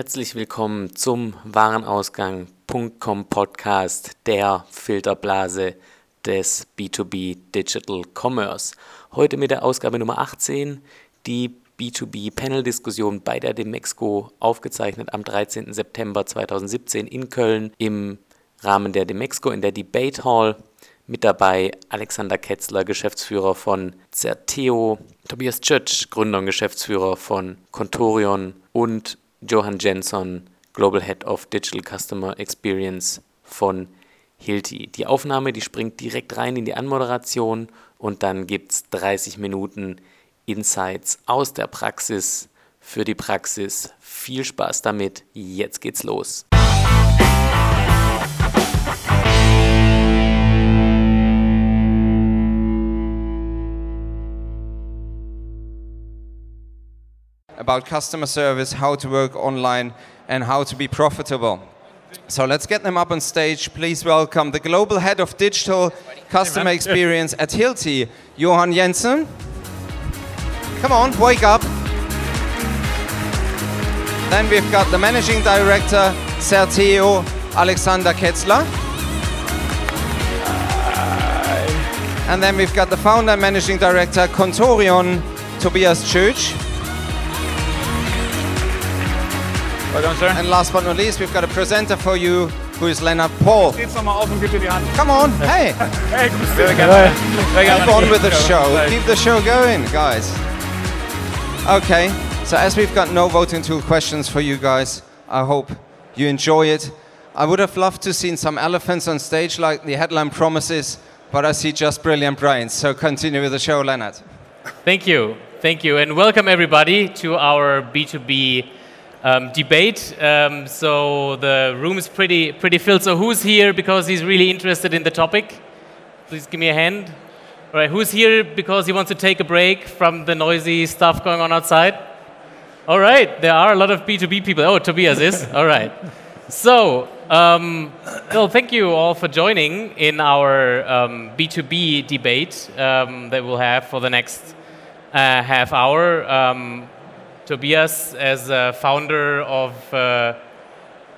Herzlich willkommen zum Warenausgang.com Podcast der Filterblase des B2B Digital Commerce. Heute mit der Ausgabe Nummer 18, die B2B Panel Diskussion bei der Demexco aufgezeichnet am 13. September 2017 in Köln im Rahmen der Demexco in der Debate Hall. Mit dabei Alexander Ketzler, Geschäftsführer von Certeo, Tobias Tschötsch, Gründer und Geschäftsführer von Contorion und Johan Jenson, Global Head of Digital Customer Experience von Hilti. Die Aufnahme, die springt direkt rein in die Anmoderation und dann gibt es 30 Minuten Insights aus der Praxis für die Praxis. Viel Spaß damit, jetzt geht's los. About customer service, how to work online, and how to be profitable. So let's get them up on stage. Please welcome the Global Head of Digital Customer Experience at Hilti, Johan Jenson. Come on, wake up. Then we've got the Managing Director, Certeo, Alexander Ketzler. And then we've got the Founder and Managing Director, Contorion, Tobias Tschötsch. Welcome, sir. And last but not least, we've got a presenter for you, who is Leonard Paul. Geht's nochmal auf und gib dir die Hand. Come on, hey, Hey, grüß dich. Sehr gerne. Sehr gerne. keep on with the show. Keep the show going, guys. Okay, so as we've got no voting tool questions for you guys, I hope you enjoy it. I would have loved to seen some elephants on stage like the headline promises, but I see just brilliant brains. So continue with the show, Leonard. Thank you. Thank you. And welcome everybody to our B2B um, debate. Um, so the room is pretty, pretty filled. So who's here because he's really interested in the topic? Please give me a hand. All right, who's here because he wants to take a break from the noisy stuff going on outside? All right, there are a lot of B2B people. Oh, Tobias is. All right. So, um, well, thank you all for joining in our um, B2B debate um, that we'll have for the next uh, half hour. Um, Tobias, as a founder of uh,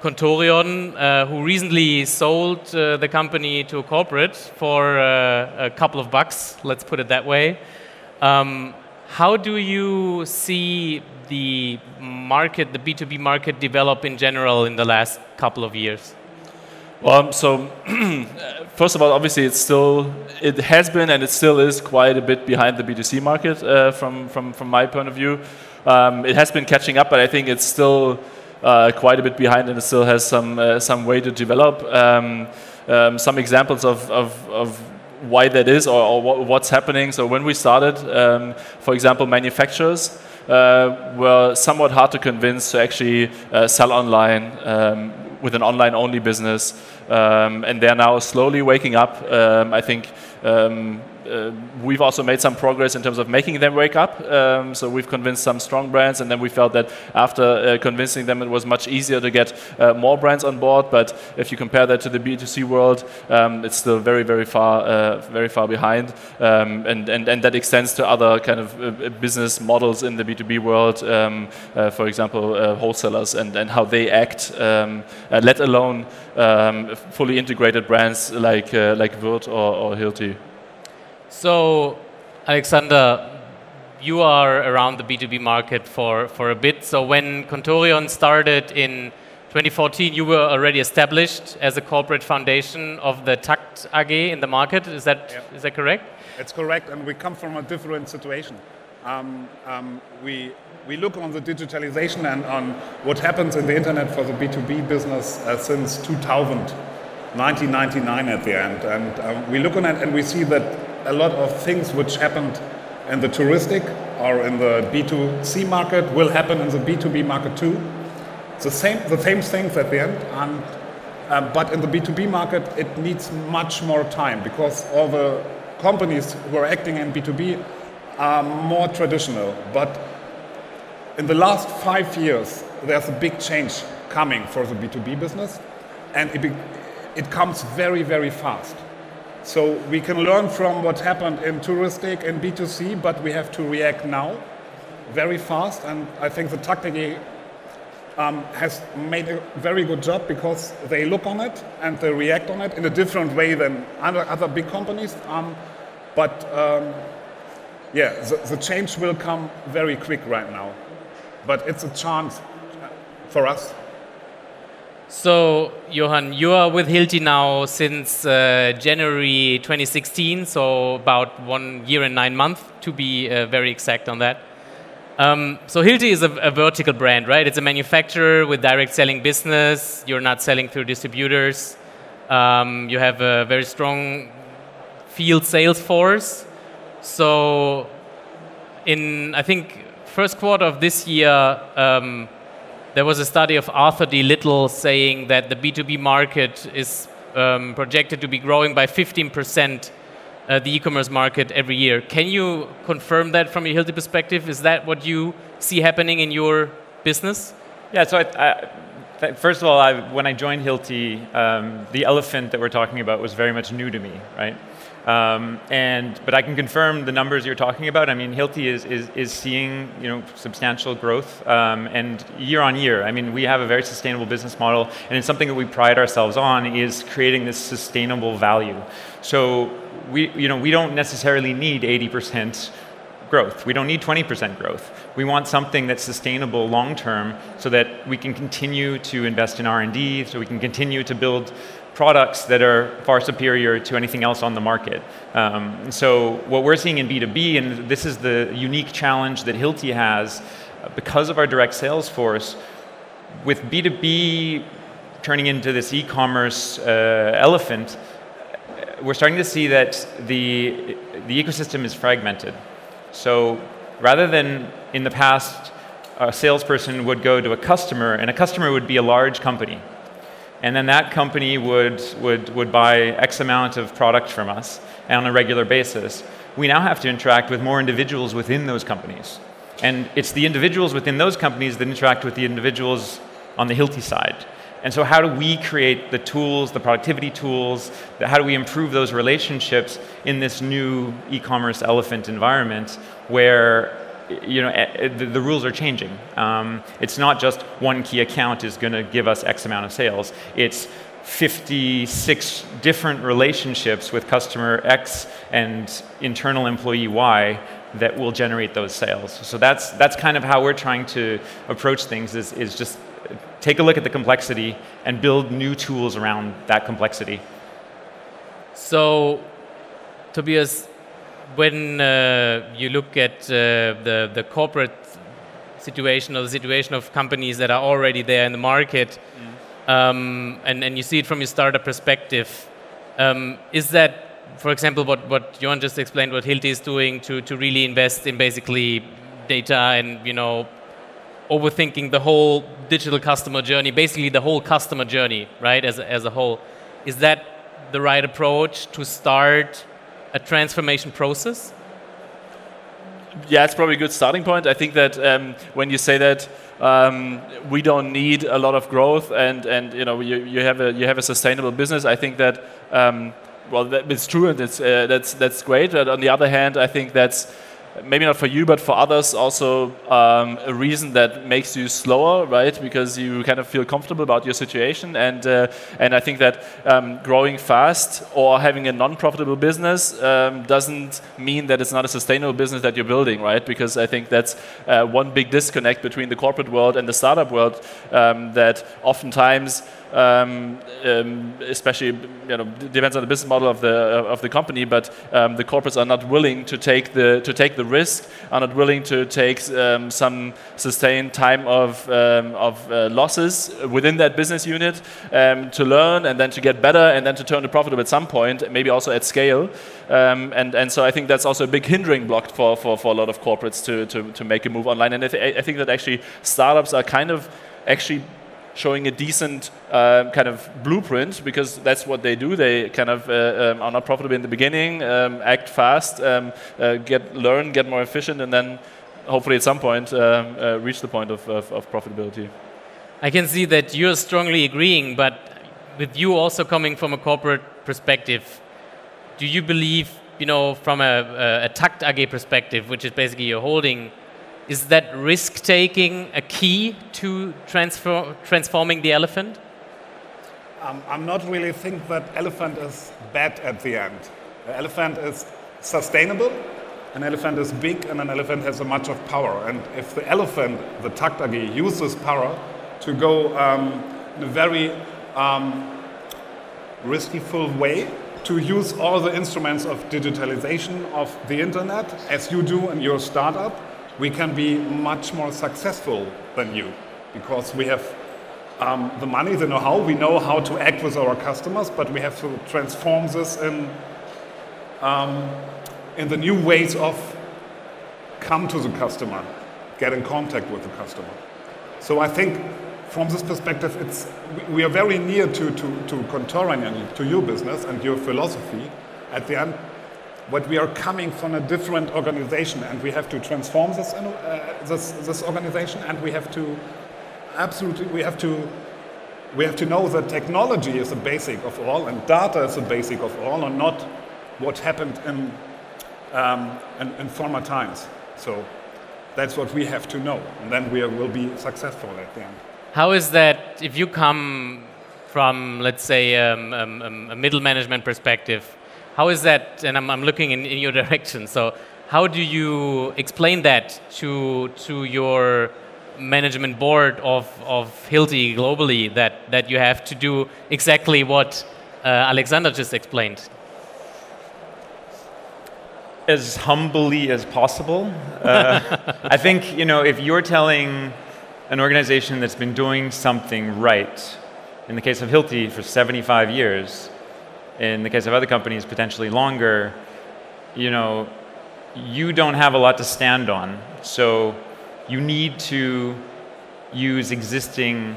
Contorion, uh, who recently sold uh, the company to a corporate for uh, a couple of bucks, let's put it that way. Um, how do you see the market, the B2B market, develop in general in the last couple of years? Well, so first of all, obviously, it's still, it has been and it still is quite a bit behind the B2C market uh, from, from, from my point of view. Um, it has been catching up, but I think it's still uh, quite a bit behind and it still has some, uh, some way to develop. Um, um, some examples of, of, of why that is or, or what, what's happening. So when we started, um, for example, manufacturers uh, were somewhat hard to convince to actually uh, sell online um, with an online-only business, um, and they're now slowly waking up. Um, I think um, we've also made some progress in terms of making them wake up. Um, so we've convinced some strong brands, and then we felt that after uh, convincing them, it was much easier to get uh, more brands on board. But if you compare that to the B2C world, um, it's still very, very far, uh, very far behind, um, and, and and that extends to other kind of uh, business models in the B2B world. Um, uh, for example, uh, wholesalers and, and how they act, um, uh, let alone um, fully integrated brands like uh, like Würth or, or Hilti. So, Alexander, you are around the B2B market for, for a bit. So, when Contorion started in 2014, you were already established as a corporate foundation of the TAKKT AG in the market. Is that, Yep. is that correct? It's correct, and we come from a different situation. Um, um, we, we look on the digitalization and on what happens in the internet for the B2B business uh, since 2000, 1999 at the end. And um, we look on it and we see that a lot of things which happened in the touristic or in the B2C market will happen in the B2B market too. the same the same things at the end and uh, but in the b2b market it needs much more time because all the companies who are acting in b2b are more traditional but in the last five years there's a big change coming for the b2b business and it, be, it comes very very fast so we can learn from what happened in touristic and b2c but we have to react now very fast and i think the tactic um, has made a very good job because they look on it and they react on it in a different way than other, other big companies. Um, but um, yeah, the, the change will come very quick right now. But it's a chance for us. So, Johan, you are with Hilti now since uh, January 2016, so about one year and nine months, to be uh, very exact on that. Um, so Hilti is a, a, vertical brand, right? It's a manufacturer with direct selling business. You're not selling through distributors. Um, you have a very strong field sales force. So, in I think first quarter of this year, um, there was a study of Arthur D. Little saying that the B2B market is um, projected to be growing by 15% uh, the e-commerce market every year. Can you confirm that from a Hilti perspective? Is that what you see happening in your business? Yeah, so I, I, first of all, I, when I joined Hilti, um, the elephant that we're talking about was very much new to me, right? Um, and but I can confirm the numbers you're talking about. I mean, Hilti is, is, is seeing you know substantial growth um, and year on year. I mean, we have a very sustainable business model, and it's something that we pride ourselves on is creating this sustainable value. So we you know we don't necessarily need 80% growth. We don't need 20% growth. We want something that's sustainable long term, so that we can continue to invest in R&D, so we can continue to build products that are far superior to anything else on the market. Um, so what we're seeing in B2B, and this is the unique challenge that Hilti has, uh, because of our direct sales force, with B2B turning into this e-commerce uh, elephant, uh, we're starting to see that the, the ecosystem is fragmented. So rather than in the past, a salesperson would go to a customer, and a customer would be a large company and then that company would, would, would buy X amount of product from us on a regular basis. We now have to interact with more individuals within those companies. And it's the individuals within those companies that interact with the individuals on the Hilti side. And so, how do we create the tools, the productivity tools? How do we improve those relationships in this new e commerce elephant environment where you know, eh, eh, the, the rules are changing. Um, it's not just one key account is going to give us X amount of sales. It's 56 different relationships with customer X and internal employee Y that will generate those sales. So that's, that's kind of how we're trying to approach things is, is just take a look at the complexity and build new tools around that complexity. So, Tobias, when uh, you look at uh, the, the corporate situation or the situation of companies that are already there in the market, mm. um, and, and you see it from your startup perspective, um, is that, for example, what, what Johan just explained, what Hilti is doing to, to really invest in basically data and, you know, overthinking the whole digital customer journey, basically the whole customer journey, right, as, as a whole. Is that the right approach to start a transformation process? Yeah, it's probably a good starting point. I think that um, when you say that um, we don't need a lot of growth and, and you know you, you have a you have a sustainable business, I think that um, well that, it's true and it's uh, that's that's great. But on the other hand, I think that's maybe not for you, but for others, also um, a reason that makes you slower, right? Because you kind of feel comfortable about your situation, and uh, and I think that um, growing fast or having a non-profitable business um, doesn't mean that it's not a sustainable business that you're building, right? Because I think that's uh, one big disconnect between the corporate world and the startup world um, that oftentimes um, um, especially you know depends on the business model of the of the company, but um, the corporates are not willing to take the to take the risk, are not willing to take um, some sustained time of um, of uh, losses within that business unit to learn and then to get better and then to turn it profitable at some point, maybe also at scale. and and so I think that's also a big hindering block for, for, for a lot of corporates to, to, to make a move online. And I, th I think that actually startups are kind of actually showing a decent uh, kind of blueprint because that's what they do. They kind of uh, um, are not profitable in the beginning, um, act fast, um, uh, get learn, get more efficient, and then hopefully at some point um, uh, reach the point of, of, of, profitability. I can see that you're strongly agreeing, but with you also coming from a corporate perspective, do you believe, you know, from a, a, a TAKKT AG perspective, which is basically your holding is that risk taking a key to transfer, transforming the elephant? Um, I'm not really think that elephant is bad at the end. The elephant is sustainable, an elephant is big, and an elephant has a much of power. And if the elephant, the TAKKT AG, uses power to go um, in a very um, risky-full way, to use all the instruments of digitalization of the internet, as you do in your startup, we can be much more successful than you because we have um, the money, the know-how, we know how to act with our customers, but we have to transform this in, um, in the new ways of come to the customer, get in contact with the customer. So I think from this perspective, it's, we are very near to, to, to Contorion and to your business and your philosophy. At the end, but we are coming from a different organization and we have to transform this, uh, this, this organization and we have to absolutely, we have to we have to know that technology is the basic of all and data is the basic of all and not what happened in, um, in, in, former times. So that's what we have to know and then we will be successful at the end. How is that if you come from, let's say, um, um, um a middle management perspective, how is that, and I'm, I'm looking in, in your direction, so how do you explain that to, to your management board of, of Hilti globally that, that you have to do exactly what uh, Alexander just explained? As humbly as possible. Uh, I think, you know, if you're telling an organization that's been doing something right, in the case of Hilti for 75 years, in the case of other companies, potentially longer, you know, you don't have a lot to stand on. So you need to use existing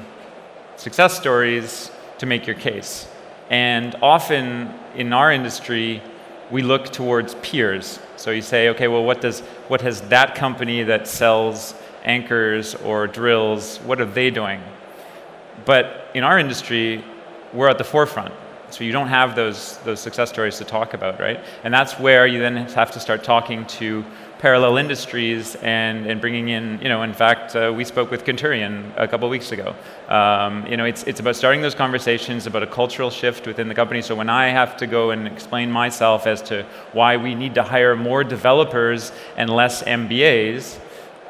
success stories to make your case. And often in our industry, we look towards peers. So you say, okay, well, what does what has that company that sells anchors or drills, what are they doing? But in our industry, we're at the forefront. So you don't have those, those success stories to talk about, right? And that's where you then have to start talking to parallel industries and, and bringing in, you know, in fact, uh, we spoke with Contorion a couple weeks ago. Um, you know, it's, it's about starting those conversations about a cultural shift within the company. So when I have to go and explain myself as to why we need to hire more developers and less MBAs,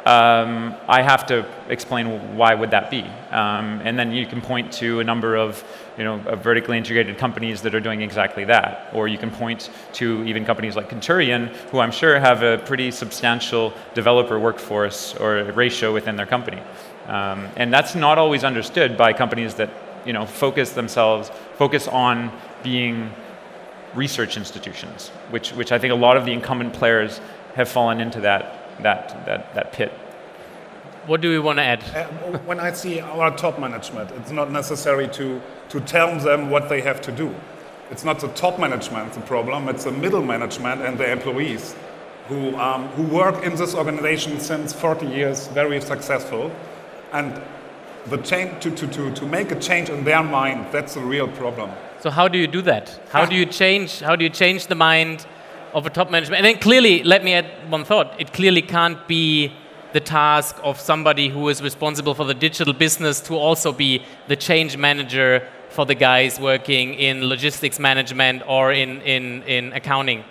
um, I have to explain why would that be. Um, and then you can point to a number of you know, vertically integrated companies that are doing exactly that. Or you can point to even companies like Contorion, who I'm sure have a pretty substantial developer workforce or ratio within their company. Um, and that's not always understood by companies that you know, focus themselves, focus on being research institutions, which, which I think a lot of the incumbent players have fallen into that, that, that, that pit. What do we want to add? Uh, when I see our top management, it's not necessary to, to tell them what they have to do. It's not the top management the problem, it's the middle management and the employees who, um, who work in this organization since 40 years, very successful. And the change, to, to, to, to make a change in their mind, that's the real problem. So how do you do that? How do you change, how do you change the mind of a top management? And then clearly, let me add one thought. It clearly can't be the task of somebody who is responsible for the digital business to also be the change manager for the guys working in logistics management or in, in, in accounting?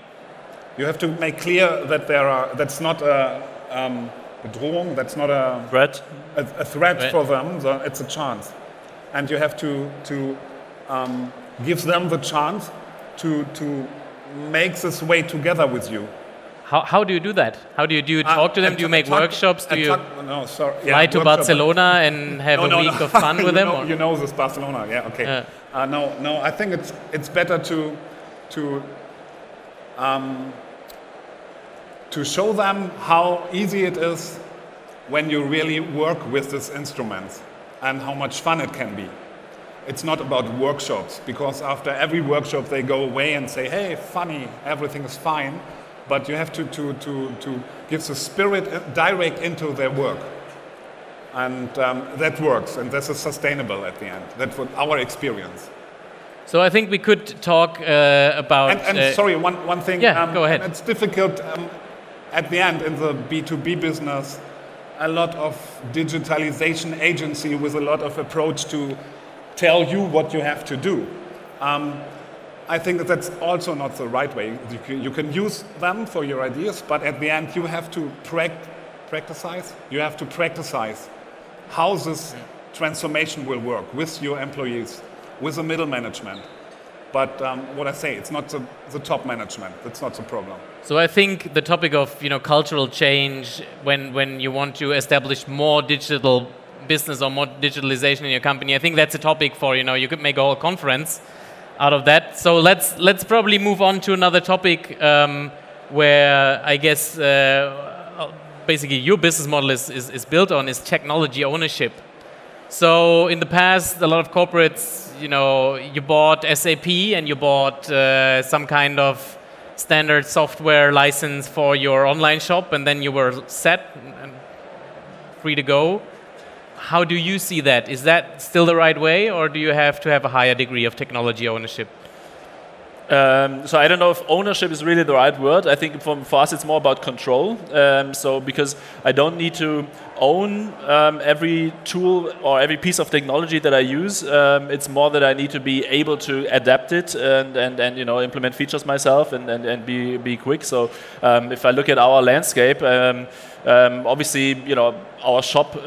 You have to make clear that there are, that's not a, um, a drohung, that's not a threat, a, a threat right. for them, so it's a chance. And you have to, to um, give them the chance to, to make its way together with you. How, how do you do that? How do you do you talk uh, to them? Do you make workshops? Do you talk, no, sorry. fly yeah, to Barcelona and have no, a week no. of fun with them? Know, you know this Barcelona, yeah, okay. Yeah. Uh, no, no. I think it's it's better to to um, to show them how easy it is when you really work with these instruments and how much fun it can be. It's not about workshops because after every workshop they go away and say, "Hey, funny, everything is fine." but you have to, to, to, to give the spirit direct into their work. And um, that works, and this is sustainable at the end. That's what our experience. So I think we could talk uh, about. And, and uh, sorry, one, one thing. Yeah, um, go ahead. It's difficult um, at the end in the B2B business a lot of digitalization agency with a lot of approach to tell you what you have to do. Um, I think that that's also not the right way. You can, you can, use them for your ideas, but at the end you have to pract- practice. You have to practice how this transformation will work with your employees, with the middle management. But um, what I say, it's not the, the top management. That's not the problem. So I think the topic of you know cultural change when when you want to establish more digital business or more digitalization in your company, I think that's a topic for you know you could make a whole conference out of that. So let's let's probably move on to another topic um, where I guess uh, basically your business model is, is, is built on is technology ownership. So in the past, a lot of corporates, you know, you bought SAP and you bought uh, some kind of standard software license for your online shop, and then you were set and free to go. How do you see that? Is that still the right way, or do you have to have a higher degree of technology ownership? Um, so I don't know if ownership is really the right word. I think for, for us it's more about control. Um, so because I don't need to own um, every tool or every piece of technology that I use. Um, it's more that I need to be able to adapt it and, and, and you know implement features myself and, and, and be, be quick. So um, if I look at our landscape, um, um, obviously, you know, our shop uh,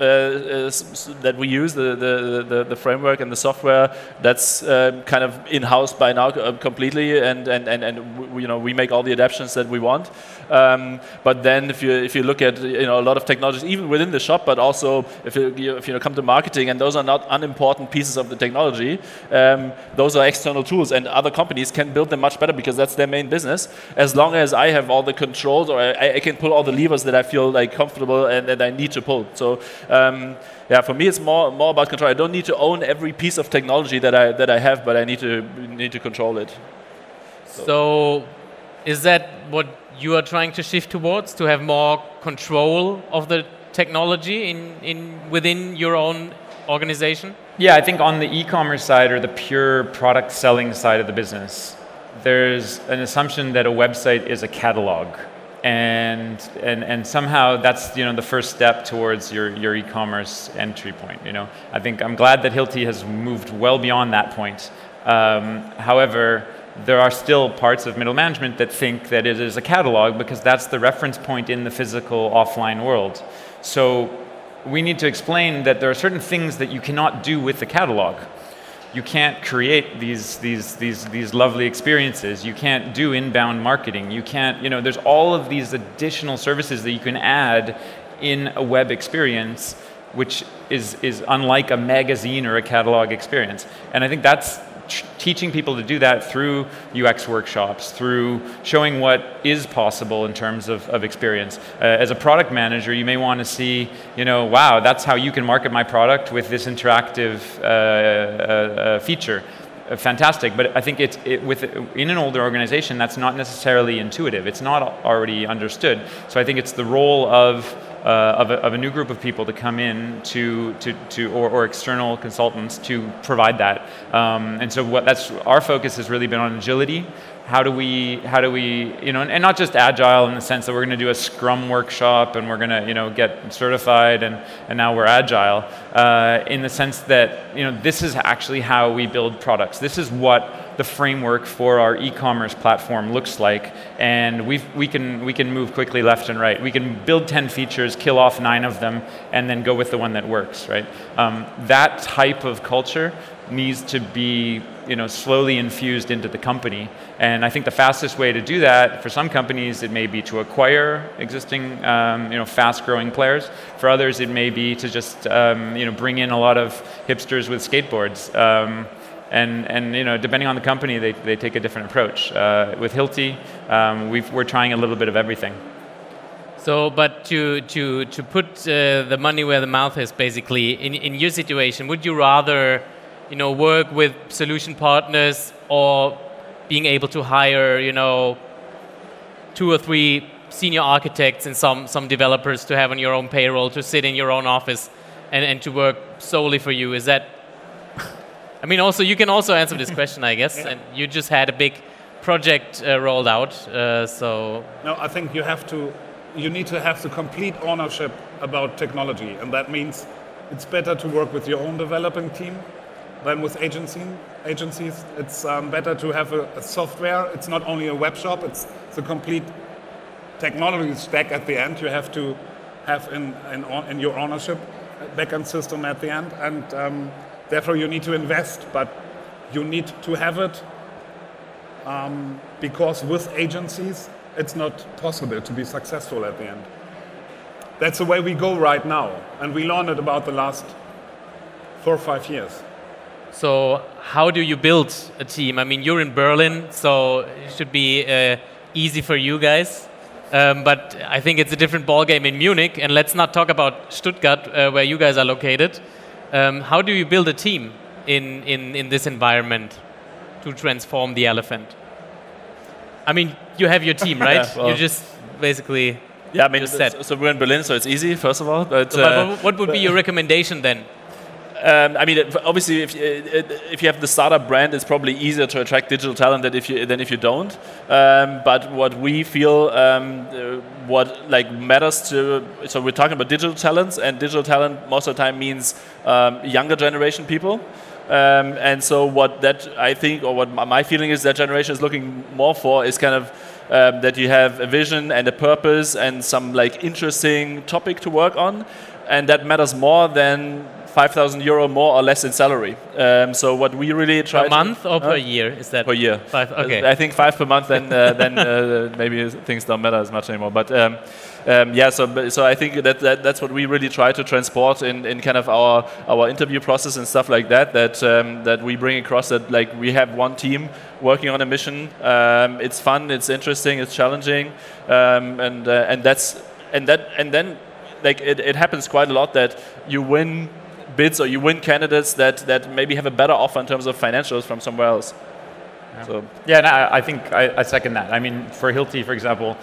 that we use, the, the, the, the, framework and the software, that's um, kind of in-house by now uh, completely, and, and, and, and we, you know, we make all the adaptations that we want. But then if you, if you look at you know, a lot of technologies, even within the shop, but also if you, if you come to marketing, and those are not unimportant pieces of the technology, um, those are external tools, and other companies can build them much better because that's their main business, as long as I have all the controls or I, I can pull all the levers that I feel like comfortable and that I need to pull. So um, yeah, for me it's more more about control. I don't need to own every piece of technology that I that I have, but I need to need to control it. So, so is that what you are trying to shift towards to have more control of the technology in, in within your own organization? Yeah, I think on the e-commerce side or the pure product selling side of the business, there's an assumption that a website is a catalog and and and somehow that's you know the first step towards your your e-commerce entry point. You know, I think I'm glad that Hilti has moved well beyond that point. Um, however, there are still parts of middle management that think that it is a catalog because that's the reference point in the physical offline world. So we need to explain that there are certain things that you cannot do with the catalog you can't create these, these, these, these lovely experiences. You can't do inbound marketing. You can't, you know, there's all of these additional services that you can add in a web experience, which is, is unlike a magazine or a catalog experience. And I think that's teaching people to do that through UX workshops, through showing what is possible in terms of, of experience. Uh, as a product manager, you may want to see, you know, wow, that's how you can market my product with this interactive uh, uh, uh feature. Uh, fantastic, but I think it's it, with in an older organization that's not necessarily intuitive. It's not already understood. So I think it's the role of of, a, of, a, new group of people to come in to, to, to or, or external consultants to provide that. Um, and so what that's our focus has really been on agility. How do we how do we you know and, and not just agile in the sense that we're going to do a Scrum workshop and we're going to you know get certified and and now we're agile uh, in the sense that you know this is actually how we build products. This is what the framework for our e-commerce platform looks like, and we we can we can move quickly left and right. We can build ten features, kill off nine of them, and then go with the one that works. Right? Um, that type of culture needs to be you know slowly infused into the company and i think the fastest way to do that for some companies it may be to acquire existing um, you know fast growing players for others it may be to just um, you know bring in a lot of hipsters with skateboards um, and, and you know, depending on the company, they, they take a different approach. Uh, with Hilti, um, we are trying a little bit of everything. So, but to, to, to put uh, the money where the mouth is, basically, in, in your situation, would you rather you know, work with solution partners or being able to hire you know, two or three senior architects and some, some developers to have on your own payroll to sit in your own office and, and to work solely for you? Is that I mean, also you can also answer this question, I guess. And you just had a big project uh, rolled out, uh, so. No, I think you have to. You need to have the complete ownership about technology, and that means it's better to work with your own developing team than with agency, agencies. It's um, better to have a, a, software. It's not only a web shop, it's, the complete technology stack at the end. You have to have in, in, in your ownership backend system at the end, and um, therefore you need to invest, but you need to have it um, because with agencies it's not possible to be successful at the end. That's the way we go right now, and we learned it about the last four or five years. So, how do you build a team? I mean, you're in Berlin, so it should be uh, easy for you guys. Um, but I think it's a different ballgame in Munich, and let's not talk about Stuttgart, uh, where you guys are located. Um, how do you build a team in, in, in this environment to transform the elephant? I mean, you have your team, right? yeah, well, you just basically yeah, I mean, so, so, we're in Berlin, so it's easy, first of all. But, so, uh, but what would be your recommendation then? Um, I mean, obviously, if, if you have the startup brand, it's probably easier to attract digital talent than if you than if you don't. Um, but what we feel, um, uh, what like matters to, so we're talking about digital talents, and digital talent most of the time means um, younger generation people. Um, and so what that I think, or what my feeling is, that generation is looking more for is kind of um, that you have a vision and a purpose and some like interesting topic to work on, and that matters more than 5,000 euro more or less in salary. Um, so what we really try per month or per year is that per year? Five. Okay. I think five per month. Then uh, then uh, maybe things don't matter as much anymore. But um, um, yeah, so so I think that, that that's what we really try to transport in, in kind of our our interview process and stuff like that. That um, that we bring across that like we have one team working on a mission. Um, it's fun. It's interesting. It's challenging. Um, and uh, and that's and that and then like it, it happens quite a lot that you win bids or you win candidates that, that maybe have a better offer in terms of financials from somewhere else. Yeah, so. yeah no, I think I, I, second that. I mean, for Hilti, for example,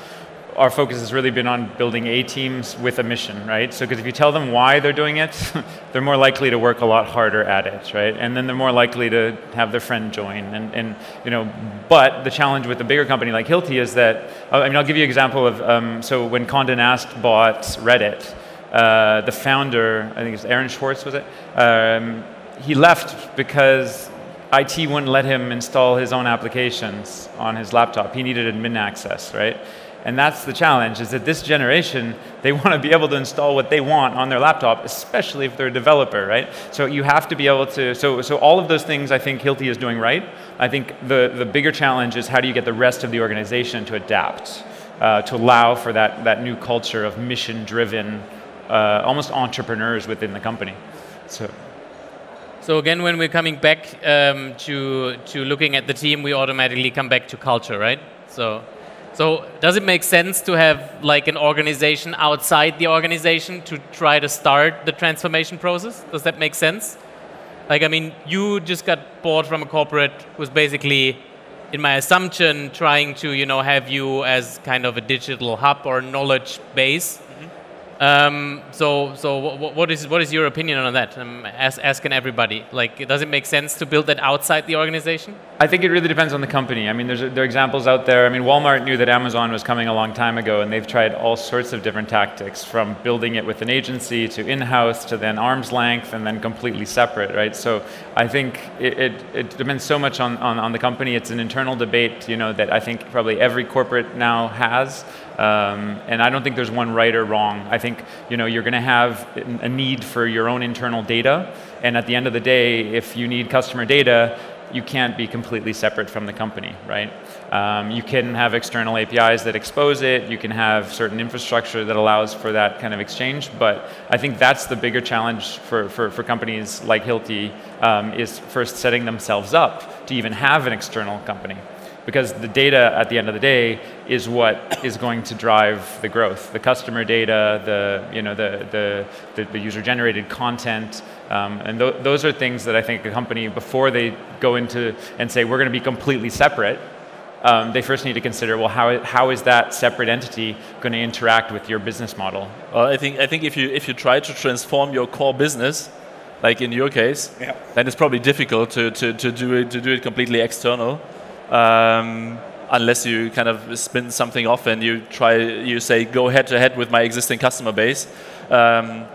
our focus has really been on building A teams with a mission, right? So, because if you tell them why they're doing it, they're more likely to work a lot harder at it, right? And then they're more likely to have their friend join. And, and you know, but the challenge with a bigger company like Hilti is that, I mean, I'll give you an example of, um, so when Condé Nast bought Reddit, uh, the founder, I think it's Aaron Swartz, was it? Um, he left because IT wouldn't let him install his own applications on his laptop. He needed admin access, right? And that's the challenge, is that this generation, they want to be able to install what they want on their laptop, especially if they're a developer, right? So you have to be able to, so, so all of those things I think Hilti is doing right. I think the, the bigger challenge is how do you get the rest of the organization to adapt, uh, to allow for that, that new culture of mission-driven uh, almost entrepreneurs within the company. So. So again, when we're coming back um, to to looking at the team, we automatically come back to culture, right? So, so does it make sense to have like an organization outside the organization to try to start the transformation process? Does that make sense? Like, I mean, you just got bought from a corporate who's basically, in my assumption, trying to you know have you as kind of a digital hub or knowledge base um, so, so what is what is your opinion on that? I'm ask, asking everybody. Like, does it make sense to build that outside the organization? I think it really depends on the company. I mean, there's there are examples out there. I mean, Walmart knew that Amazon was coming a long time ago, and they've tried all sorts of different tactics, from building it with an agency to in-house to then arm's length and then completely separate, right? So, I think it, it, it depends so much on, on, on the company. It's an internal debate, you know, that I think probably every corporate now has. Um, and I don't think there's one right or wrong. I think you know you're going to have a need for your own internal data, and at the end of the day, if you need customer data, you can't be completely separate from the company, right? Um, you can have external APIs that expose it. You can have certain infrastructure that allows for that kind of exchange. But I think that's the bigger challenge for, for, for companies like Hilti um, is first setting themselves up to even have an external company because the data at the end of the day is what is going to drive the growth. The customer data, the you know the the, the, the user generated content, um, and th- those are things that I think a company before they go into and say we're going to be completely separate. Um, they first need to consider well how, how is that separate entity going to interact with your business model well i think i think if you if you try to transform your core business like in your case yeah. then it's probably difficult to, to, to do it to do it completely external um, unless you kind of spin something off and you try, you say, go head to head with my existing customer base. Um,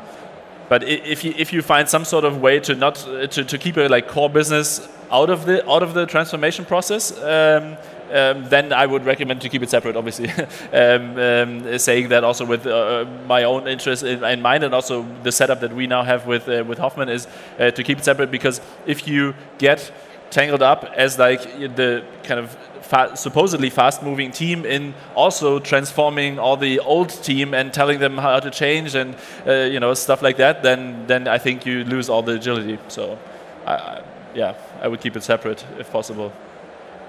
but if you, if you find some sort of way to not to, to keep a like core business out of the out of the transformation process, um, um, then I would recommend to keep it separate. Obviously, um, um, saying that also with uh, my own interest in, in, mind and also the setup that we now have with uh, with Hoffmann is uh, to keep it separate because if you get tangled up as like the kind of fa supposedly fast-moving team in also transforming all the old team and telling them how to change and uh, you know stuff like that, then then I think you lose all the agility. So, I, I, yeah, I would keep it separate if possible.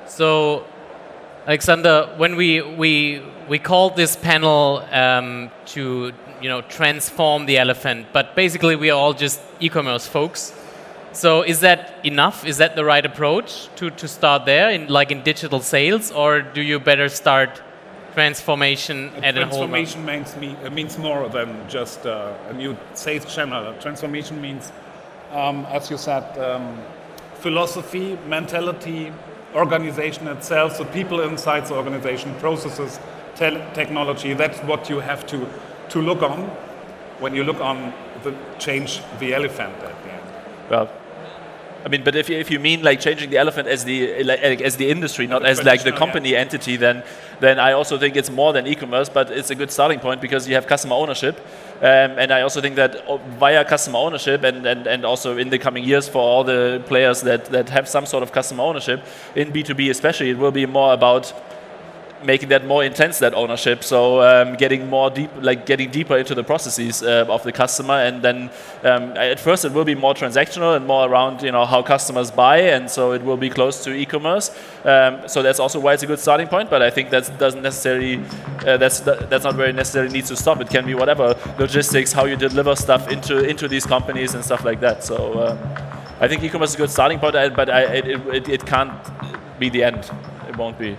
So, Alexander, when we we we called this panel um, to you know transform the elephant, but basically we are all just e-commerce folks. So is that enough? Is that the right approach to, to start there, in, like in digital sales, or do you better start transformation at a whole? Transformation means, me, uh, means more than just uh, a new sales channel. Transformation means, um, as you said, um, philosophy, mentality, organization itself, so people inside the organization, processes, te technology. That's what you have to, to look on when you look on the change the elephant at the end. Well, I mean, but if you, if you mean like changing the elephant as the like, as the industry, not as like the company yeah. entity, then then I also think it's more than e-commerce, but it's a good starting point because you have customer ownership, um, and I also think that via customer ownership and, and, and also in the coming years for all the players that, that have some sort of customer ownership in B2B especially, it will be more about making that more intense that ownership. So um, getting more deep like getting deeper into the processes uh, of the customer. And then um, at first it will be more transactional and more around you know how customers buy. And so it will be close to e-commerce. Um, so that's also why it's a good starting point. But I think that doesn't necessarily uh, that's that's not very necessarily needs to stop. It can be whatever logistics how you deliver stuff into into these companies and stuff like that. So um, I think e-commerce is a good starting point. But I, it, it, it can't be the end. It won't be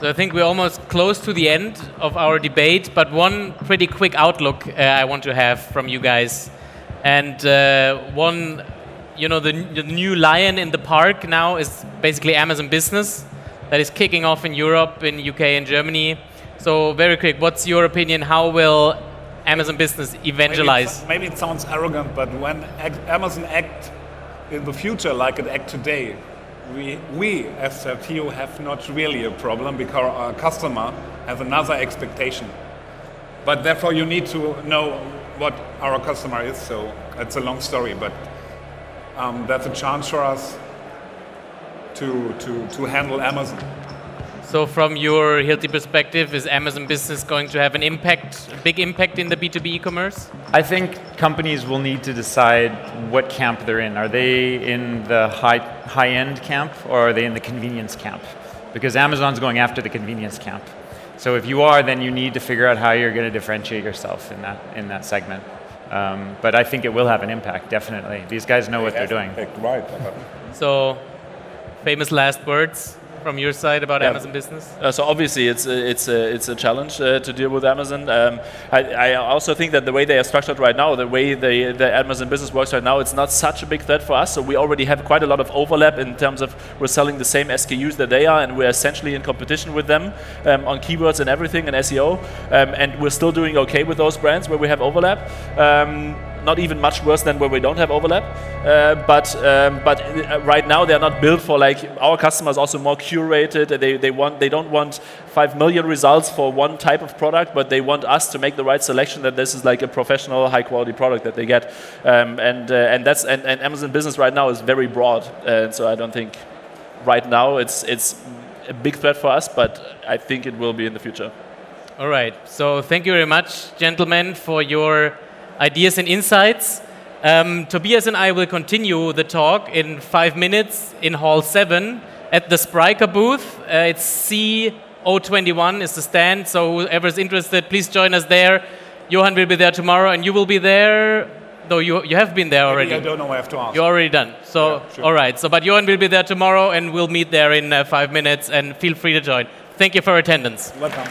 so I think we're almost close to the end of our debate, but one pretty quick outlook uh, I want to have from you guys. And uh, one, you know, the, the, new lion in the park now is basically Amazon Business that is kicking off in Europe, in UK and Germany. So very quick, what's your opinion? How will Amazon Business evangelize? Maybe it, maybe it sounds arrogant, but when Amazon act in the future like it act today, we, we as Certeo have not really a problem because our customer has another expectation. But therefore you need to know what our customer is, so it's a long story, but um, that's a chance for us to, to, to handle Amazon. So, from your Hilti perspective, is Amazon Business going to have an impact, a big impact in the B2B e-commerce? I think companies will need to decide what camp they're in. Are they in the high, high-end camp or are they in the convenience camp? Because Amazon's going after the convenience camp. So if you are, then you need to figure out how you're going to differentiate yourself in that, in that segment. Um, but I think it will have an impact, definitely. These guys know what they're doing. Right. So, famous last words from your side about yeah. Amazon Business? Uh, so obviously, it's a, it's a, it's a challenge uh, to deal with Amazon. Um, I, I, also think that the way they are structured right now, the way they, the Amazon Business works right now, it's not such a big threat for us. So we already have quite a lot of overlap in terms of we're selling the same SKUs that they are, and we're essentially in competition with them um, on keywords and everything and SEO. Um, and we're still doing okay with those brands where we have overlap. Not even much worse than where we don't have overlap. Uh, but um, but uh, right now they're not built for like our customers also more curated. They, they want they don't want five million results for one type of product, but they want us to make the right selection that this is like a professional high quality product that they get. Um, and uh, and that's and, and, Amazon Business right now is very broad, and so I don't think right now it's it's a big threat for us, but I think it will be in the future. All right. So thank you very much, gentlemen, for your ideas and insights. Um, Tobias and I will continue the talk in five minutes in Hall 7 at the Spryker booth. Uh, it's C021 is the stand, so whoever's interested, please join us there. Johan will be there tomorrow, and you will be there. Though you, you have been there already. Maybe I don't know. I have to ask. You're already done. So yeah, sure. all right. So but Johan will be there tomorrow, and we'll meet there in uh, five minutes. And feel free to join. Thank you for attendance. Welcome.